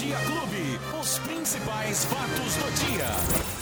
Dia Clube. Os principais fatos do dia.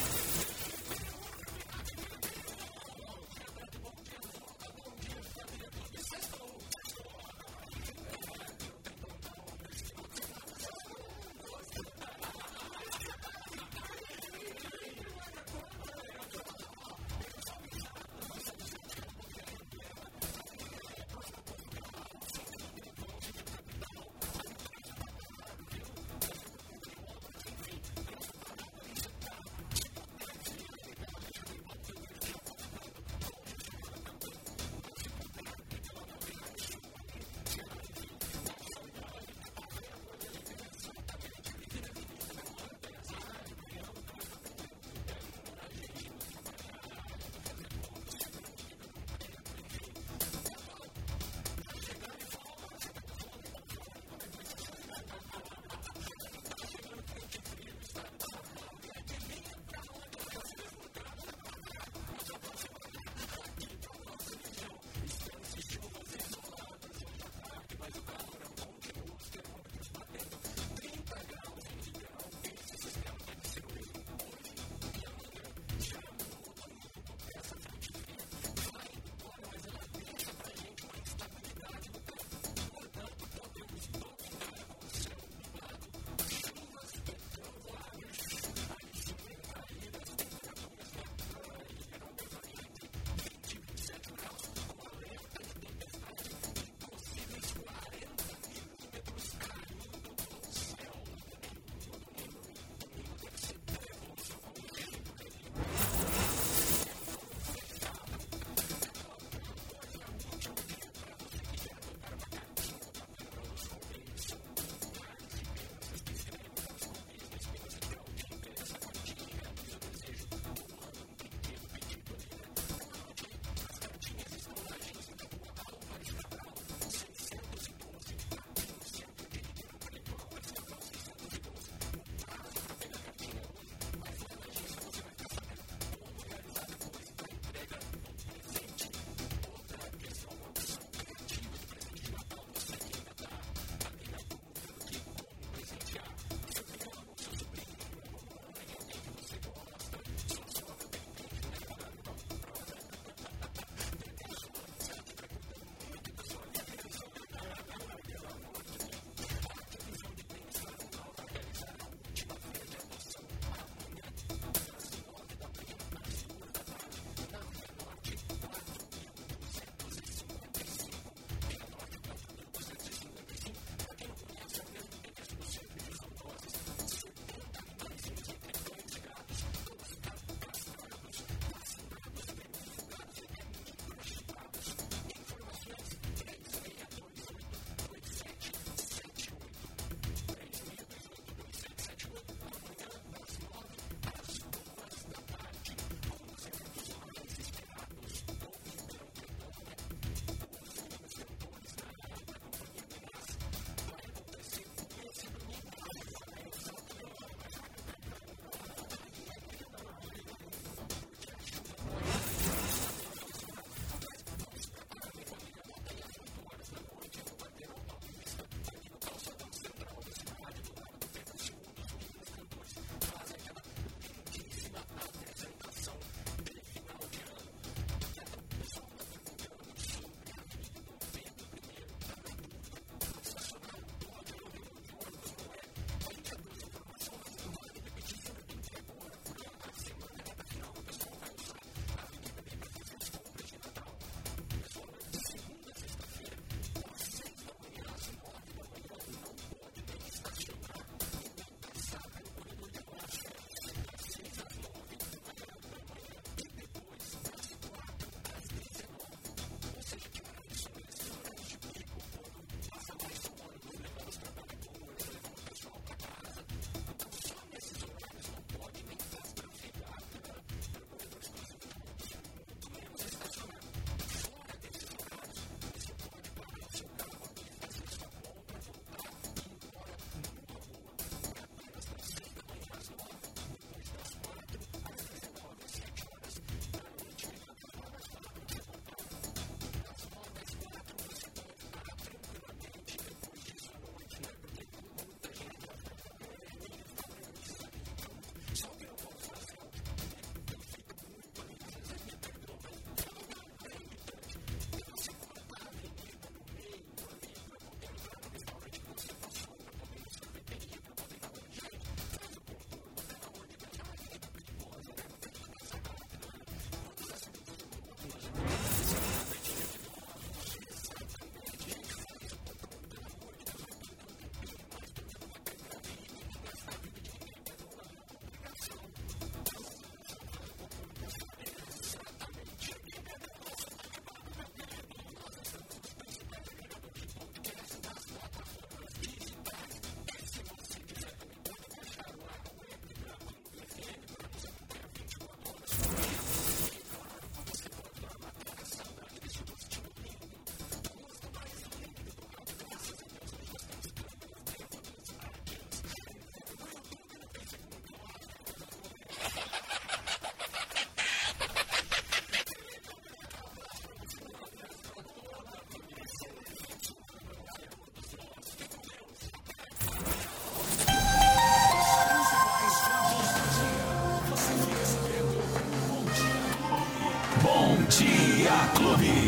Clube.